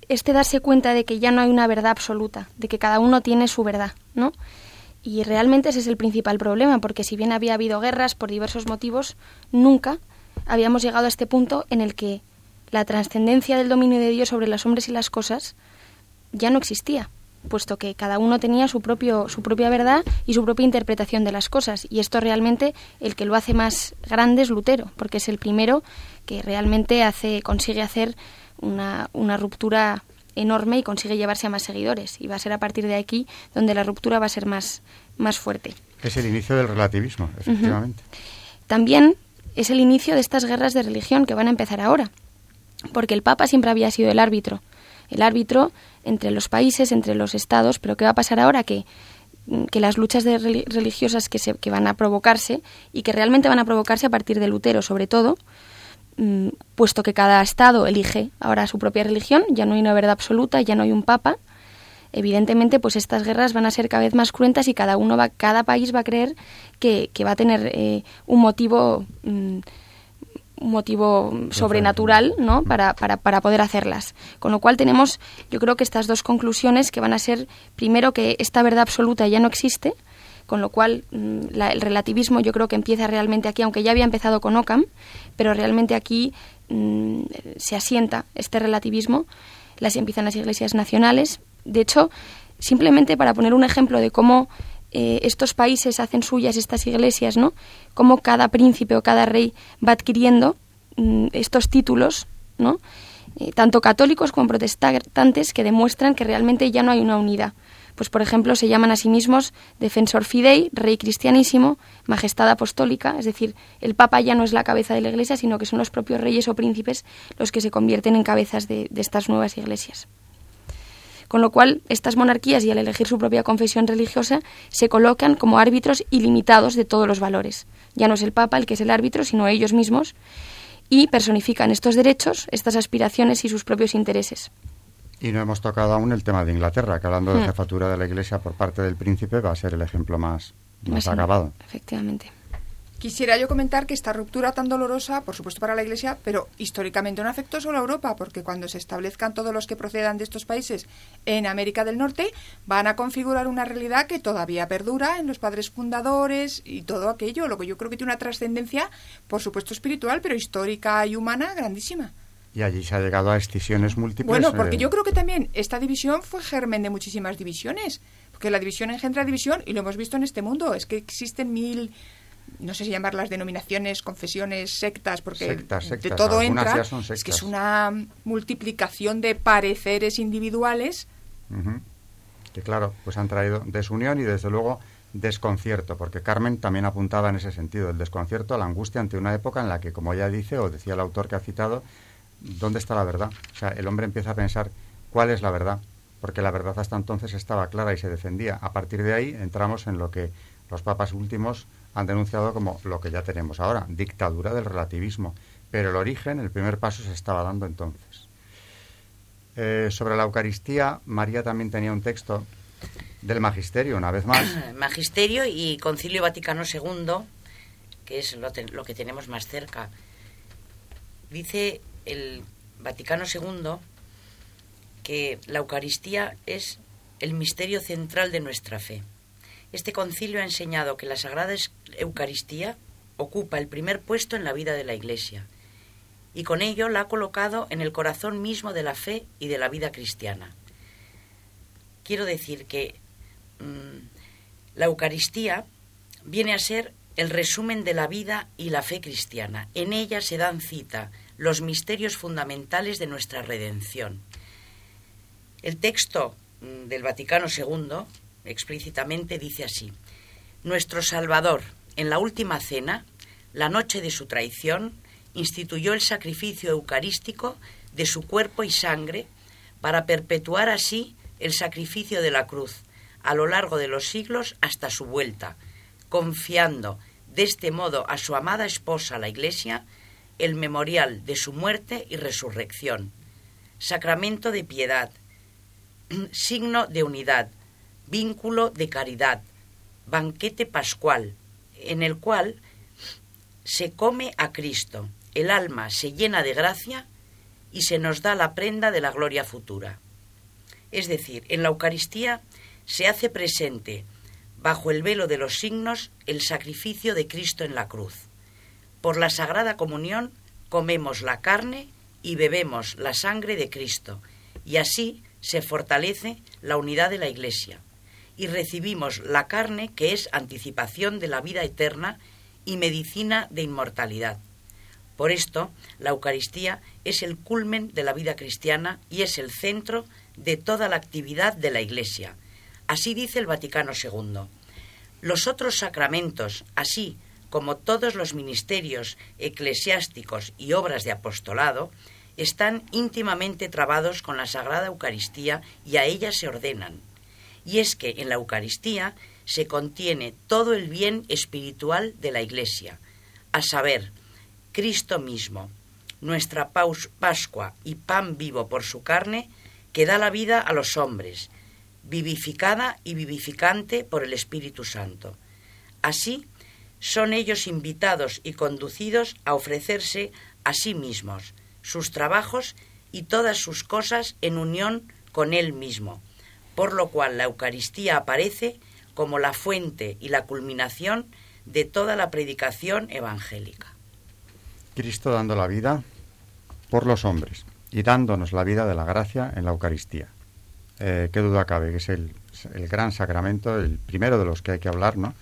S3: este darse cuenta de que ya no hay una verdad absoluta, de que cada uno tiene su verdad, ¿no? Y realmente ese es el principal problema, porque si bien había habido guerras por diversos motivos, nunca habíamos llegado a este punto en el que la trascendencia del dominio de Dios sobre los hombres y las cosas ya no existía, puesto que cada uno tenía su, propio, su propia verdad y su propia interpretación de las cosas. Y esto realmente el que lo hace más grande es Lutero, porque es el primero que realmente hace, consigue hacer una, una ruptura enorme y consigue llevarse a más seguidores. Y va a ser a partir de aquí donde la ruptura va a ser más, más fuerte.
S2: Es el inicio del relativismo, efectivamente.
S3: También es el inicio de estas guerras de religión que van a empezar ahora, porque el Papa siempre había sido el árbitro, el árbitro entre los países, entre los estados, pero ¿qué va a pasar ahora? Que, que las luchas de religiosas que, se, que van a provocarse y que realmente van a provocarse a partir de Lutero, sobre todo, Mm, puesto que cada Estado elige ahora su propia religión, ya no hay una verdad absoluta, ya no hay un papa, evidentemente pues estas guerras van a ser cada vez más cruentas y cada uno va, cada país va a creer que, va a tener eh, un motivo mm, un motivo sobrenatural ¿no? Para, para, para, poder hacerlas. Con lo cual tenemos, yo creo que estas dos conclusiones que van a ser, primero, que esta verdad absoluta ya no existe, con lo cual mm, el relativismo yo creo que empieza realmente aquí, aunque ya había empezado con Ockham, pero realmente aquí mm, se asienta este relativismo, las empiezan las iglesias nacionales. De hecho, simplemente para poner un ejemplo de cómo eh, estos países hacen suyas estas iglesias, ¿no? Cómo cada príncipe o cada rey va adquiriendo mm, estos títulos, ¿no? Eh, tanto católicos como protestantes que demuestran que realmente ya no hay una unidad pues por ejemplo se llaman a sí mismos defensor fidei, rey cristianísimo, majestad apostólica, es decir, el Papa ya no es la cabeza de la Iglesia, sino que son los propios reyes o príncipes los que se convierten en cabezas de, estas nuevas iglesias. Con lo cual, estas monarquías y al elegir su propia confesión religiosa se colocan como árbitros ilimitados de todos los valores. Ya no es el Papa el que es el árbitro, sino ellos mismos, y personifican estos derechos, estas aspiraciones y sus propios intereses.
S2: Y no hemos tocado aún el tema de Inglaterra, que hablando de mm. jefatura de la Iglesia por parte del príncipe va a ser el ejemplo más, ha acabado.
S3: Efectivamente.
S5: Quisiera yo comentar que esta ruptura tan dolorosa, por supuesto para la Iglesia, pero históricamente no afectó solo a Europa, porque cuando se establezcan todos los que procedan de estos países en América del Norte, van a configurar una realidad que todavía perdura en los padres fundadores y todo aquello, lo que yo creo que tiene una trascendencia, por supuesto espiritual, pero histórica y humana grandísima.
S2: Y allí se ha llegado a excisiones múltiples.
S5: Bueno, porque
S2: eh,
S5: yo creo que también esta división fue germen de muchísimas divisiones, porque la división engendra división y lo hemos visto en este mundo. Es que existen mil no sé si llamar las denominaciones, confesiones, sectas, porque
S2: Sectas, sectas,
S5: de todo entra.
S2: ya son
S5: Es que
S2: sectas.
S5: es una multiplicación de pareceres individuales.
S2: Que claro, pues han traído desunión y desde luego desconcierto, porque Carmen también apuntaba en ese sentido, el desconcierto, la angustia ante una época en la que, como ella dice, o decía el autor que ha citado, ¿dónde está la verdad? O sea, el hombre empieza a pensar cuál es la verdad, porque la verdad hasta entonces estaba clara y se defendía. A partir de ahí entramos en lo que los papas últimos han denunciado como lo que ya tenemos ahora, dictadura del relativismo. Pero el origen, el primer paso se estaba dando entonces. Eh, sobre la Eucaristía, María también tenía un texto del Magisterio, una vez más.
S4: Magisterio y Concilio Vaticano II, que es lo, que tenemos más cerca. Dice el Vaticano II que la Eucaristía es el misterio central de nuestra fe. Este concilio ha enseñado que la Sagrada Eucaristía ocupa el primer puesto en la vida de la Iglesia y con ello la ha colocado en el corazón mismo de la fe y de la vida cristiana. Quiero decir que mm, la Eucaristía viene a ser el resumen de la vida y la fe cristiana. En ella se dan cita los misterios fundamentales de nuestra redención. El texto mm, del Vaticano II explícitamente dice así, Nuestro Salvador, en la última cena, la noche de su traición, instituyó el sacrificio eucarístico de su cuerpo y sangre para perpetuar así el sacrificio de la cruz a lo largo de los siglos hasta su vuelta, confiando de este modo a su amada esposa la Iglesia el memorial de su muerte y resurrección, sacramento de piedad, signo de unidad, vínculo de caridad, banquete pascual, en el cual se come a Cristo, el alma se llena de gracia y se nos da la prenda de la gloria futura. Es decir, en la Eucaristía se hace presente, bajo el velo de los signos, el sacrificio de Cristo en la cruz. Por la Sagrada Comunión comemos la carne y bebemos la sangre de Cristo, y así se fortalece la unidad de la Iglesia, y recibimos la carne que es anticipación de la vida eterna y medicina de inmortalidad. Por esto, la Eucaristía es el culmen de la vida cristiana y es el centro de toda la actividad de la Iglesia. Así dice el Vaticano II. Los otros sacramentos, así como todos los ministerios eclesiásticos y obras de apostolado, están íntimamente trabados con la Sagrada Eucaristía y a ella se ordenan. Y es que en la Eucaristía se contiene todo el bien espiritual de la Iglesia, a saber, Cristo mismo, nuestra paus- Pascua y pan vivo por su carne, que da la vida a los hombres, vivificada y vivificante por el Espíritu Santo. Así, son ellos invitados y conducidos a ofrecerse a sí mismos, sus trabajos y todas sus cosas en unión con Él mismo, por lo cual la Eucaristía aparece como la fuente y la culminación de toda la predicación evangélica.
S2: Cristo dando la vida por los hombres y dándonos la vida de la gracia en la Eucaristía. Eh, qué duda cabe que es el, el gran sacramento, el primero de los que hay que hablar, ¿no?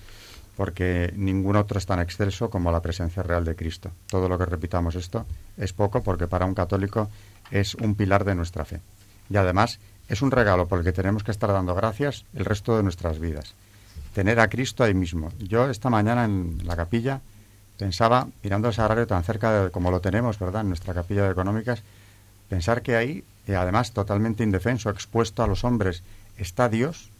S2: Porque ningún otro es tan excelso como la presencia real de Cristo. Todo lo que repitamos esto es poco porque para un católico es un pilar de nuestra fe. Y además es un regalo por el que tenemos que estar dando gracias el resto de nuestras vidas. Tener a Cristo ahí mismo. Yo esta mañana en la capilla pensaba, mirando el sagrario tan cerca de como lo tenemos, ¿verdad?, en nuestra capilla de económicas, pensar que ahí, y además totalmente indefenso, expuesto a los hombres, está Dios,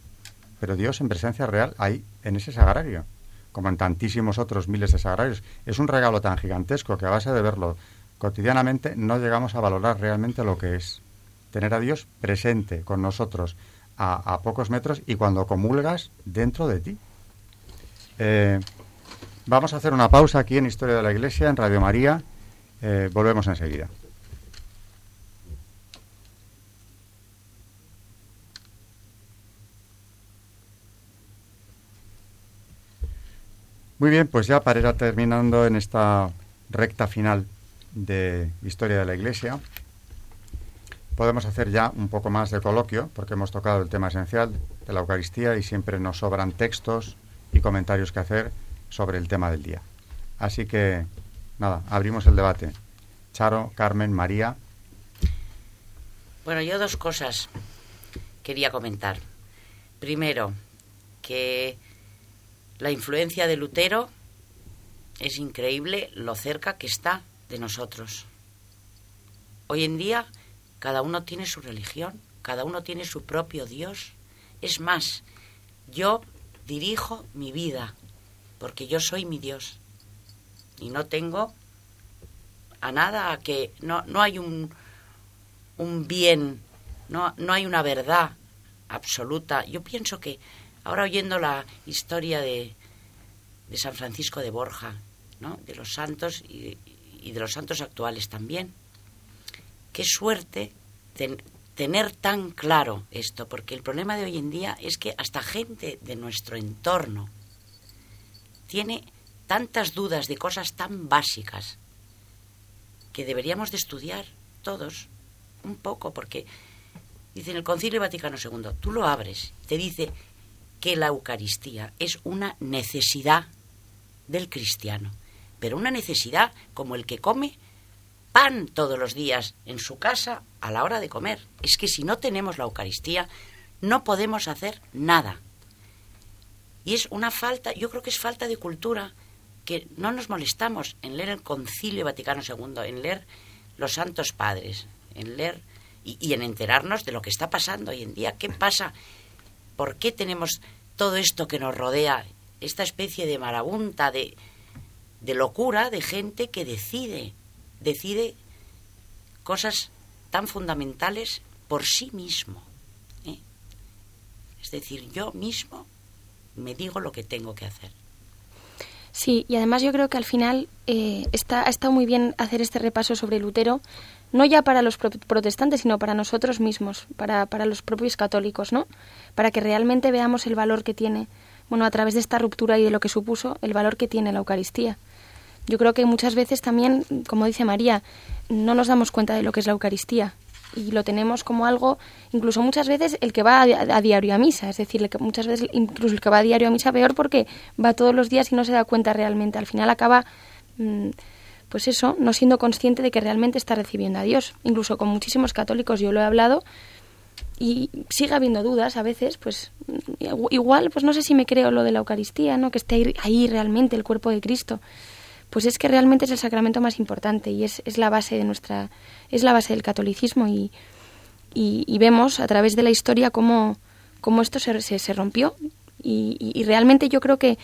S2: pero Dios en presencia real ahí, en ese sagrario, como en tantísimos otros miles de sagrarios. Es un regalo tan gigantesco que a base de verlo cotidianamente no llegamos a valorar realmente lo que es tener a Dios presente con nosotros a, pocos metros y cuando comulgas dentro de ti. Eh, vamos a hacer una pausa aquí en Historia de la Iglesia, en Radio María. Eh, volvemos enseguida. Muy bien, pues ya para ir terminando en esta recta final de Historia de la Iglesia, podemos hacer ya un poco más de coloquio, porque hemos tocado el tema esencial de la Eucaristía y siempre nos sobran textos y comentarios que hacer sobre el tema del día. Así que, nada, abrimos el debate. Charo, Carmen, María.
S4: Bueno, yo dos cosas quería comentar. Primero, que la influencia de Lutero es increíble lo cerca que está de nosotros. Hoy en día cada uno tiene su religión, cada uno tiene su propio Dios. Es más, yo dirijo mi vida, porque yo soy mi Dios. Y no tengo a nada a que no, no hay un, un bien, no, no hay una verdad absoluta. Yo pienso que ahora oyendo la historia de, San Francisco de Borja, ¿no? de los santos y, y de los santos actuales también, qué suerte tener tan claro esto, porque el problema de hoy en día es que hasta gente de nuestro entorno tiene tantas dudas de cosas tan básicas que deberíamos de estudiar todos un poco, porque dice en el Concilio Vaticano II, tú lo abres, te dice que la Eucaristía es una necesidad del cristiano, pero una necesidad como el que come pan todos los días en su casa a la hora de comer. Es que si no tenemos la Eucaristía, no podemos hacer nada. Y es una falta, yo creo que es falta de cultura, que no nos molestamos en leer el Concilio Vaticano II, en leer los Santos Padres, en leer y, en enterarnos de lo que está pasando hoy en día. ¿Qué pasa? ¿Por qué tenemos todo esto que nos rodea? Esta especie de marabunta, de, de locura de gente que decide decide cosas tan fundamentales por sí mismo. ¿eh? Es decir, yo mismo me digo lo que tengo que hacer.
S3: Sí, y además yo creo que al final eh, está, ha estado muy bien hacer este repaso sobre Lutero, no ya para los protestantes, sino para nosotros mismos, para, para los propios católicos, ¿no? Para que realmente veamos el valor que tiene, bueno, a través de esta ruptura y de lo que supuso, el valor que tiene la Eucaristía. Yo creo que muchas veces también, como dice María, no nos damos cuenta de lo que es la Eucaristía y lo tenemos como algo, incluso muchas veces el que va a, diario a misa, es decir, que muchas veces incluso el que va a diario a misa peor porque va todos los días y no se da cuenta realmente. Al final acaba, mm, pues eso, no siendo consciente de que realmente está recibiendo a Dios. Incluso con muchísimos católicos yo lo he hablado y sigue habiendo dudas a veces, pues igual, pues no sé si me creo lo de la Eucaristía, ¿no? Que esté ahí realmente el cuerpo de Cristo pues es que realmente es el sacramento más importante y es, es la base de nuestra, es la base del catolicismo y, y, vemos a través de la historia cómo, cómo esto se, se, rompió y, y, realmente yo creo que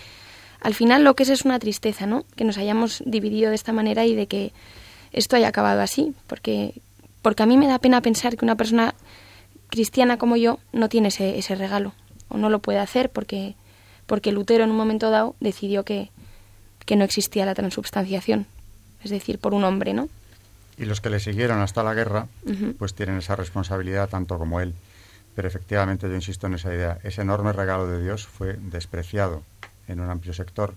S3: al final lo que es es una tristeza, ¿no? Que nos hayamos dividido de esta manera y de que esto haya acabado así, porque, porque a mí me da pena pensar que una persona cristiana como yo no tiene ese, ese regalo o no lo puede hacer porque, porque Lutero en un momento dado decidió que, que no existía la transubstanciación, es decir, por un hombre, ¿no?
S2: Y los que le siguieron hasta la guerra, pues tienen esa responsabilidad tanto como él. Pero efectivamente yo insisto en esa idea. Ese enorme regalo de Dios fue despreciado en un amplio sector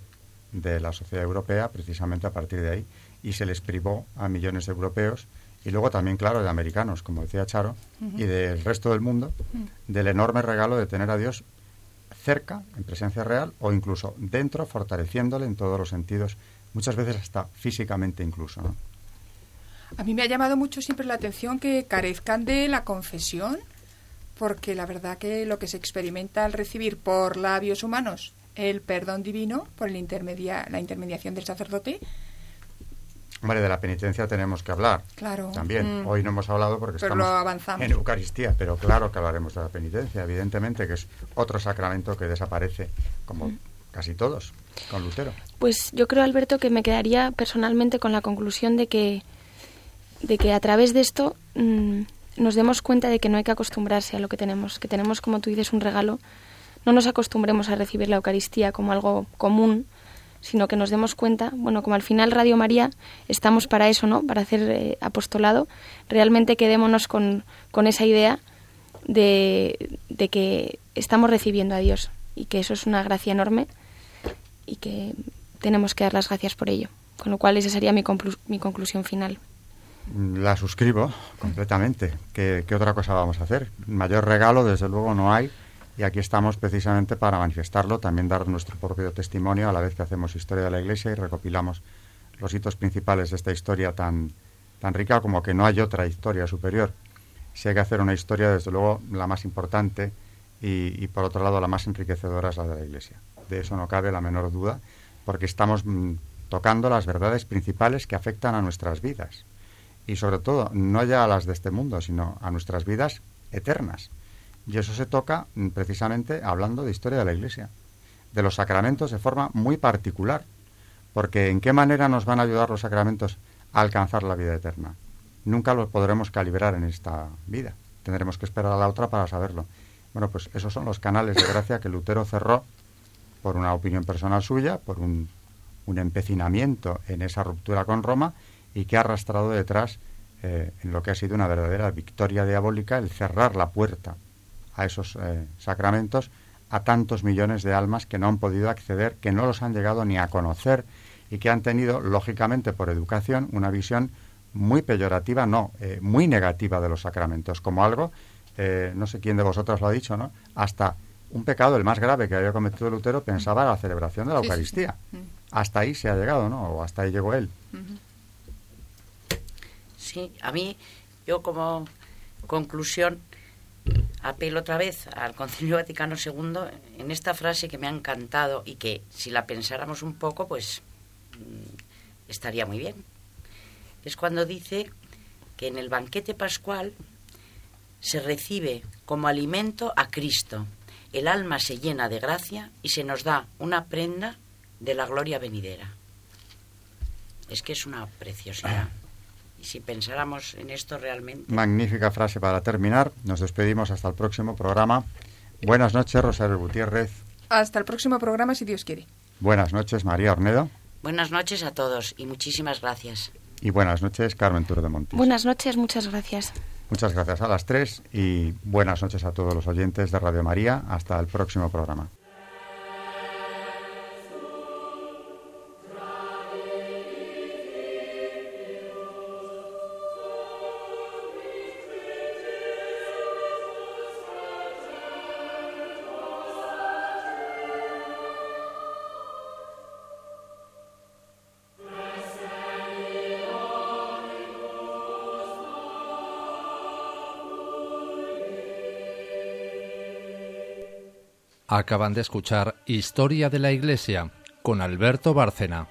S2: de la sociedad europea, precisamente a partir de ahí, y se les privó a millones de europeos y luego también, claro, de americanos, como decía Charo, y del resto del mundo, del enorme regalo de tener a Dios cerca, en presencia real, o incluso dentro, fortaleciéndole en todos los sentidos, muchas veces hasta físicamente incluso. ¿no?
S5: A mí me ha llamado mucho siempre la atención que carezcan de la confesión, porque la verdad que lo que se experimenta al recibir por labios humanos el perdón divino, por el intermedia, la intermediación del sacerdote,
S2: Hombre, de la penitencia tenemos que hablar.
S5: Claro.
S2: También. Mm. Hoy no hemos hablado porque estamos en Eucaristía, pero claro que hablaremos de la penitencia, evidentemente, que es otro sacramento que desaparece, como mm. casi todos, con Lutero.
S3: Pues yo creo, Alberto, que me quedaría personalmente con la conclusión de que, de que a través de esto mm, nos demos cuenta de que no hay que acostumbrarse a lo que tenemos, que tenemos, como tú dices, un regalo no nos acostumbremos a recibir la Eucaristía como algo común, sino que nos demos cuenta, bueno, como al final Radio María estamos para eso, ¿no? Para hacer eh, apostolado, realmente quedémonos con, con esa idea de, de, que estamos recibiendo a Dios y que eso es una gracia enorme y que tenemos que dar las gracias por ello. Con lo cual esa sería mi, mi conclusión final.
S2: La suscribo completamente. ¿Qué, ¿Qué otra cosa vamos a hacer? Mayor regalo, desde luego, no hay y aquí estamos precisamente para manifestarlo, también dar nuestro propio testimonio a la vez que hacemos historia de la Iglesia y recopilamos los hitos principales de esta historia tan, tan rica como que no hay otra historia superior. Si hay que hacer una historia, desde luego, la más importante y, por otro lado la más enriquecedora es la de la Iglesia. De eso no cabe la menor duda, porque estamos mm, tocando las verdades principales que afectan a nuestras vidas. Y sobre todo, no ya a las de este mundo, sino a nuestras vidas eternas. Y eso se toca mm, precisamente hablando de historia de la Iglesia, de los sacramentos de forma muy particular, porque ¿en qué manera nos van a ayudar los sacramentos a alcanzar la vida eterna? Nunca los podremos calibrar en esta vida, tendremos que esperar a la otra para saberlo. Bueno, pues esos son los canales de gracia que Lutero cerró por una opinión personal suya, por un, un empecinamiento en esa ruptura con Roma y que ha arrastrado detrás eh, en lo que ha sido una verdadera victoria diabólica el cerrar la puerta a esos eh, sacramentos a tantos millones de almas que no han podido acceder, que no los han llegado ni a conocer y que han tenido, lógicamente, por educación, una visión muy peyorativa, no, eh, muy negativa de los sacramentos, como algo, eh, no sé quién de vosotros lo ha dicho, ¿no? Hasta un pecado, el más grave que había cometido Lutero, pensaba la celebración de la Eucaristía. Mm. Hasta ahí se ha llegado, ¿no? O hasta ahí llegó él.
S4: Sí, a mí, yo como conclusión, apelo otra vez al Concilio Vaticano II en esta frase que me ha encantado y que si la pensáramos un poco, pues mm, estaría muy bien. Es cuando dice que en el banquete pascual se recibe como alimento a Cristo. El alma se llena de gracia y se nos da una prenda de la gloria venidera. Es que es una preciosidad. Y si pensáramos en esto realmente.
S2: Magnífica frase para terminar. Nos despedimos hasta el próximo programa. Buenas noches, Rosario Gutiérrez.
S5: Hasta el próximo programa, si Dios quiere.
S2: Buenas noches, María Ornedo.
S4: Buenas noches a todos y muchísimas gracias.
S2: Y buenas noches, Carmen Tour de Montes.
S3: Buenas noches, muchas gracias.
S2: Muchas gracias a las tres y buenas noches a todos los oyentes de Radio María. Hasta el próximo programa.
S1: Acaban de escuchar Historia de la Iglesia con Alberto Bárcena.